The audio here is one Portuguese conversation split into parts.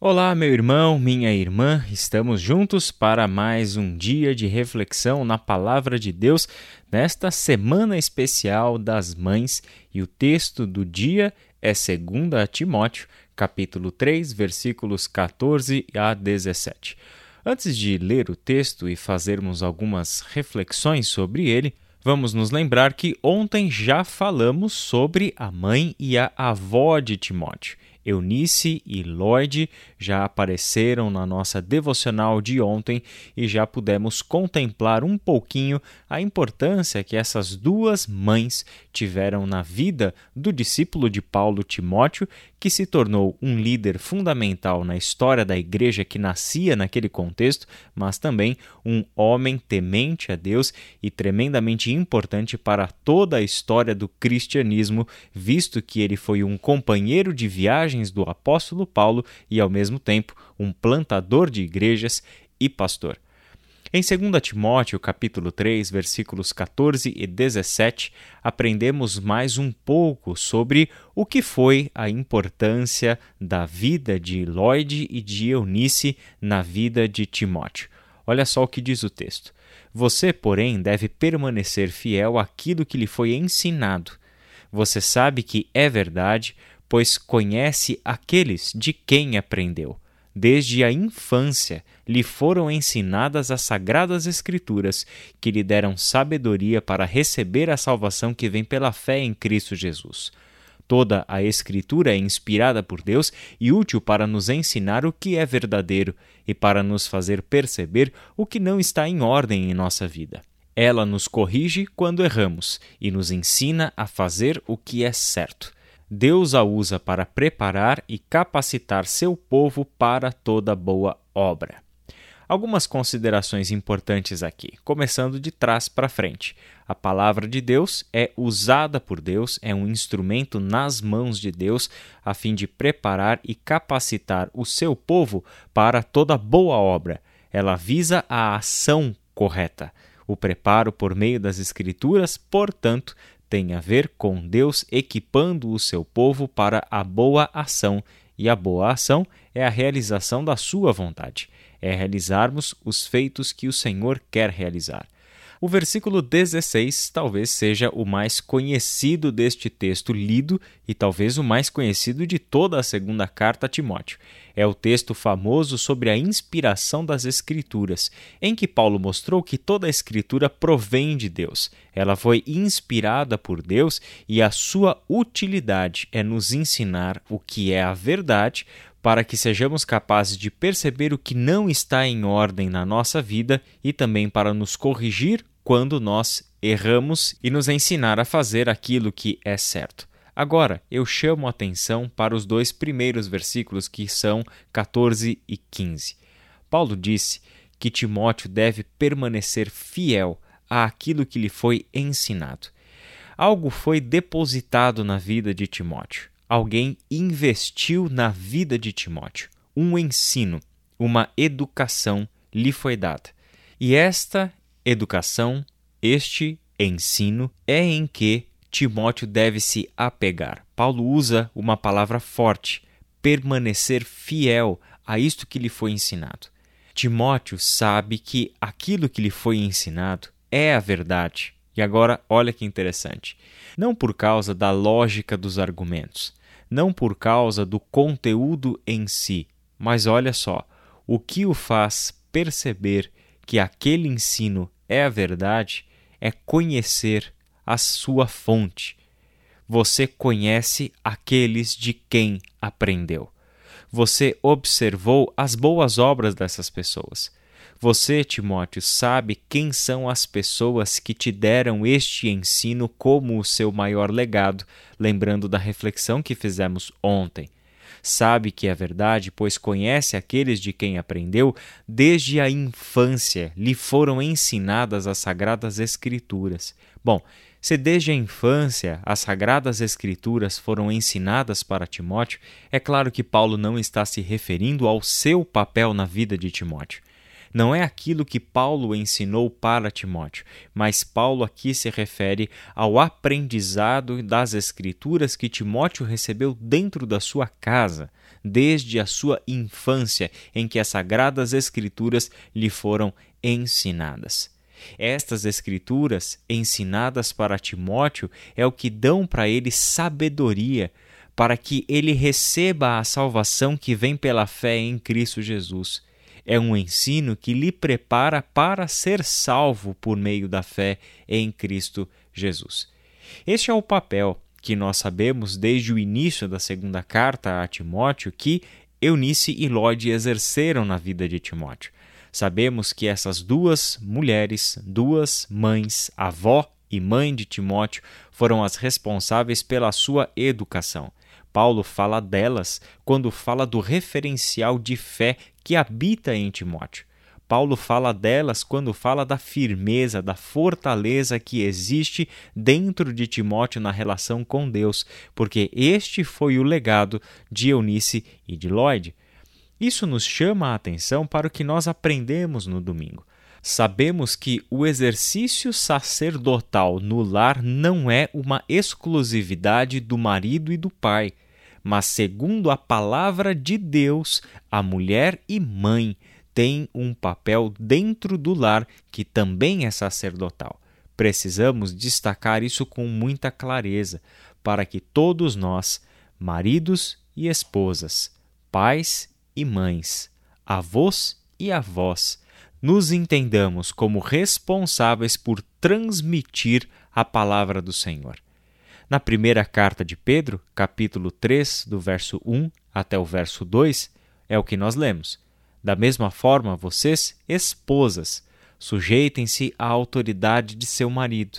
Olá, meu irmão, minha irmã, estamos juntos para mais um dia de reflexão na Palavra de Deus nesta semana especial das mães e o texto do dia é 2 Timóteo, capítulo 3, versículos 14 a 17. Antes de ler o texto e fazermos algumas reflexões sobre ele, vamos nos lembrar que ontem já falamos sobre a mãe e a avó de Timóteo. Eunice e Lloyd já apareceram na nossa devocional de ontem e já pudemos contemplar um pouquinho a importância que essas duas mães tiveram na vida do discípulo de Paulo Timóteo, que se tornou um líder fundamental na história da igreja que nascia naquele contexto, mas também um homem temente a Deus e tremendamente importante para toda a história do cristianismo, visto que ele foi um companheiro de viagens do apóstolo Paulo e, ao mesmo tempo, um plantador de igrejas e pastor. Em 2 Timóteo, capítulo 3, versículos 14 e 17, aprendemos mais um pouco sobre o que foi a importância da vida de Lloyd e de Eunice na vida de Timóteo. Olha só o que diz o texto. Você, porém, deve permanecer fiel àquilo que lhe foi ensinado. Você sabe que é verdade, pois conhece aqueles de quem aprendeu Desde a infância lhe foram ensinadas as sagradas Escrituras, que lhe deram sabedoria para receber a salvação que vem pela fé em Cristo Jesus. Toda a Escritura é inspirada por Deus e útil para nos ensinar o que é verdadeiro e para nos fazer perceber o que não está em ordem em nossa vida. Ela nos corrige quando erramos e nos ensina a fazer o que é certo. Deus a usa para preparar e capacitar seu povo para toda boa obra. Algumas considerações importantes aqui, começando de trás para frente. A palavra de Deus é usada por Deus, é um instrumento nas mãos de Deus a fim de preparar e capacitar o seu povo para toda boa obra. Ela visa a ação correta. O preparo por meio das Escrituras, portanto, tem a ver com Deus equipando o seu povo para a boa ação, e a boa ação é a realização da sua vontade, é realizarmos os feitos que o Senhor quer realizar. O versículo 16 talvez seja o mais conhecido deste texto lido e talvez o mais conhecido de toda a segunda carta a Timóteo. É o texto famoso sobre a inspiração das Escrituras, em que Paulo mostrou que toda a Escritura provém de Deus. Ela foi inspirada por Deus e a sua utilidade é nos ensinar o que é a verdade para que sejamos capazes de perceber o que não está em ordem na nossa vida e também para nos corrigir quando nós erramos e nos ensinar a fazer aquilo que é certo. Agora, eu chamo a atenção para os dois primeiros versículos que são 14 e 15. Paulo disse que Timóteo deve permanecer fiel àquilo que lhe foi ensinado. Algo foi depositado na vida de Timóteo alguém investiu na vida de Timóteo. Um ensino, uma educação lhe foi dada. E esta educação, este ensino, é em que Timóteo deve se apegar. Paulo usa uma palavra forte: permanecer fiel a isto que lhe foi ensinado. Timóteo sabe que aquilo que lhe foi ensinado é a verdade. E agora, olha que interessante. Não por causa da lógica dos argumentos, não por causa do conteúdo em si, mas olha só, o que o faz perceber que aquele ensino é a verdade é conhecer a sua fonte. Você conhece aqueles de quem aprendeu. Você observou as boas obras dessas pessoas. Você, Timóteo, sabe quem são as pessoas que te deram este ensino como o seu maior legado, lembrando da reflexão que fizemos ontem. Sabe que é verdade, pois conhece aqueles de quem aprendeu desde a infância, lhe foram ensinadas as sagradas Escrituras. Bom, se desde a infância as Sagradas Escrituras foram ensinadas para Timóteo, é claro que Paulo não está se referindo ao seu papel na vida de Timóteo. Não é aquilo que Paulo ensinou para Timóteo, mas Paulo aqui se refere ao aprendizado das Escrituras que Timóteo recebeu dentro da sua casa, desde a sua infância, em que as Sagradas Escrituras lhe foram ensinadas. Estas Escrituras, ensinadas para Timóteo, é o que dão para ele sabedoria para que ele receba a salvação que vem pela fé em Cristo Jesus. É um ensino que lhe prepara para ser salvo por meio da fé em Cristo Jesus. Este é o papel que nós sabemos desde o início da segunda carta a Timóteo que Eunice e Lloyd exerceram na vida de Timóteo. Sabemos que essas duas mulheres, duas mães, avó e mãe de Timóteo, foram as responsáveis pela sua educação. Paulo fala delas quando fala do referencial de fé que habita em Timóteo. Paulo fala delas quando fala da firmeza, da fortaleza que existe dentro de Timóteo na relação com Deus, porque este foi o legado de Eunice e de Lloyd. Isso nos chama a atenção para o que nós aprendemos no domingo. Sabemos que o exercício sacerdotal no lar não é uma exclusividade do marido e do pai, mas, segundo a palavra de Deus, a mulher e mãe têm um papel dentro do lar que também é sacerdotal. Precisamos destacar isso com muita clareza para que todos nós, maridos e esposas, pais e mães, avós e avós, nos entendamos como responsáveis por transmitir a palavra do Senhor. Na primeira carta de Pedro, capítulo 3, do verso 1 até o verso 2, é o que nós lemos. Da mesma forma, vocês, esposas, sujeitem-se à autoridade de seu marido.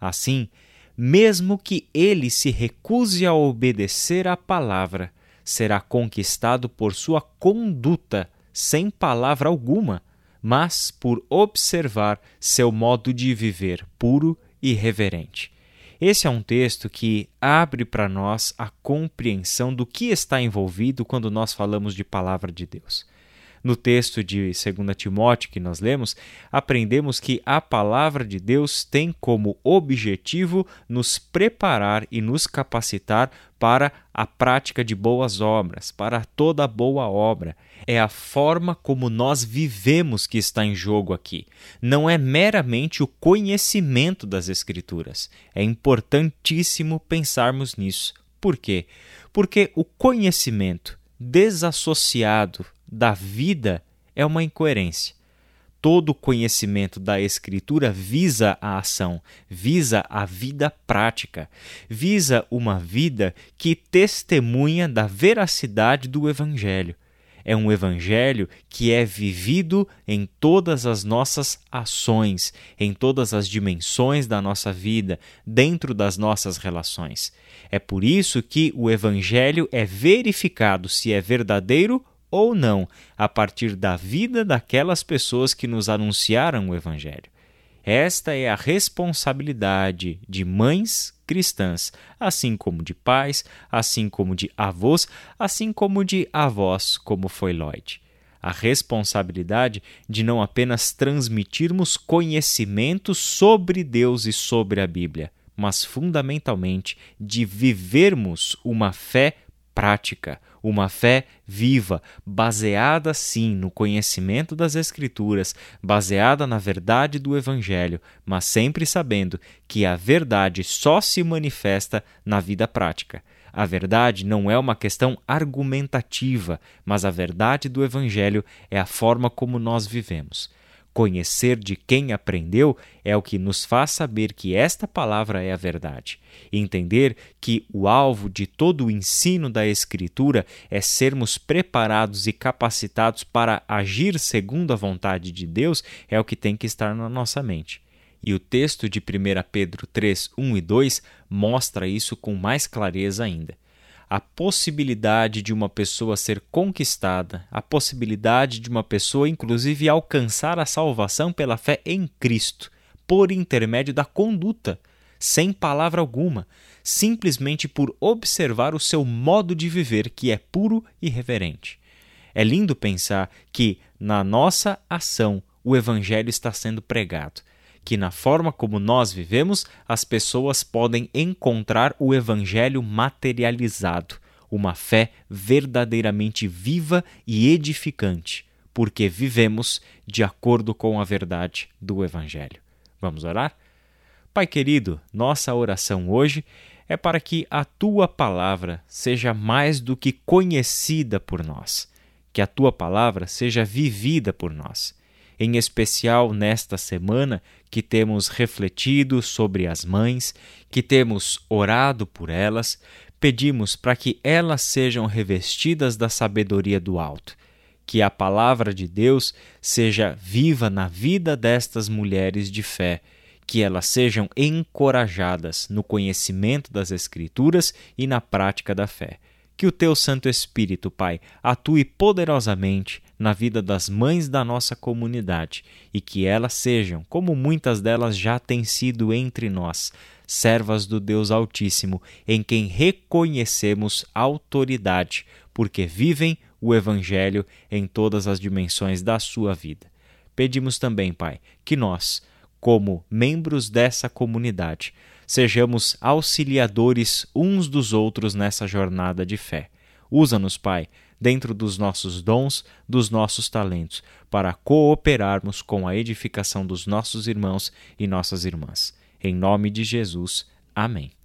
Assim, mesmo que ele se recuse a obedecer à palavra, será conquistado por sua conduta, sem palavra alguma, mas por observar seu modo de viver puro e reverente. Esse é um texto que abre para nós a compreensão do que está envolvido quando nós falamos de palavra de Deus. No texto de 2 Timóteo que nós lemos, aprendemos que a palavra de Deus tem como objetivo nos preparar e nos capacitar para a prática de boas obras, para toda boa obra. É a forma como nós vivemos que está em jogo aqui. Não é meramente o conhecimento das Escrituras. É importantíssimo pensarmos nisso. Por quê? Porque o conhecimento desassociado da vida é uma incoerência. Todo conhecimento da Escritura visa a ação, visa a vida prática, visa uma vida que testemunha da veracidade do Evangelho. É um Evangelho que é vivido em todas as nossas ações, em todas as dimensões da nossa vida, dentro das nossas relações. É por isso que o Evangelho é verificado se é verdadeiro ou não a partir da vida daquelas pessoas que nos anunciaram o Evangelho. Esta é a responsabilidade de mães cristãs, assim como de pais, assim como de avós, assim como de avós, como foi Lloyd. A responsabilidade de não apenas transmitirmos conhecimento sobre Deus e sobre a Bíblia, mas fundamentalmente de vivermos uma fé prática, uma fé viva, baseada sim no conhecimento das Escrituras, baseada na verdade do Evangelho, mas sempre sabendo que a verdade só se manifesta na vida prática. A verdade não é uma questão argumentativa, mas a verdade do Evangelho é a forma como nós vivemos. Conhecer de quem aprendeu é o que nos faz saber que esta palavra é a verdade. Entender que o alvo de todo o ensino da Escritura é sermos preparados e capacitados para agir segundo a vontade de Deus é o que tem que estar na nossa mente. E o texto de 1 Pedro 3, 1 e 2 mostra isso com mais clareza ainda a possibilidade de uma pessoa ser conquistada, a possibilidade de uma pessoa, inclusive, alcançar a salvação pela fé em Cristo, por intermédio da conduta, sem palavra alguma, simplesmente por observar o seu modo de viver, que é puro e reverente. É lindo pensar que na nossa ação o Evangelho está sendo pregado. Que na forma como nós vivemos, as pessoas podem encontrar o Evangelho materializado, uma fé verdadeiramente viva e edificante, porque vivemos de acordo com a verdade do Evangelho. Vamos orar? Pai querido, nossa oração hoje é para que a tua palavra seja mais do que conhecida por nós, que a tua palavra seja vivida por nós. Em especial nesta semana que temos refletido sobre as mães, que temos orado por elas, pedimos para que elas sejam revestidas da sabedoria do alto, que a palavra de Deus seja viva na vida destas mulheres de fé que elas sejam encorajadas no conhecimento das Escrituras e na prática da fé. Que o teu Santo Espírito, Pai, atue poderosamente na vida das mães da nossa comunidade e que elas sejam, como muitas delas já têm sido entre nós, servas do Deus Altíssimo, em quem reconhecemos autoridade, porque vivem o Evangelho em todas as dimensões da sua vida. Pedimos também, Pai, que nós, como membros dessa comunidade, sejamos auxiliadores uns dos outros nessa jornada de fé. Usa-nos, Pai, dentro dos nossos dons, dos nossos talentos, para cooperarmos com a edificação dos nossos irmãos e nossas irmãs. Em nome de Jesus. Amém.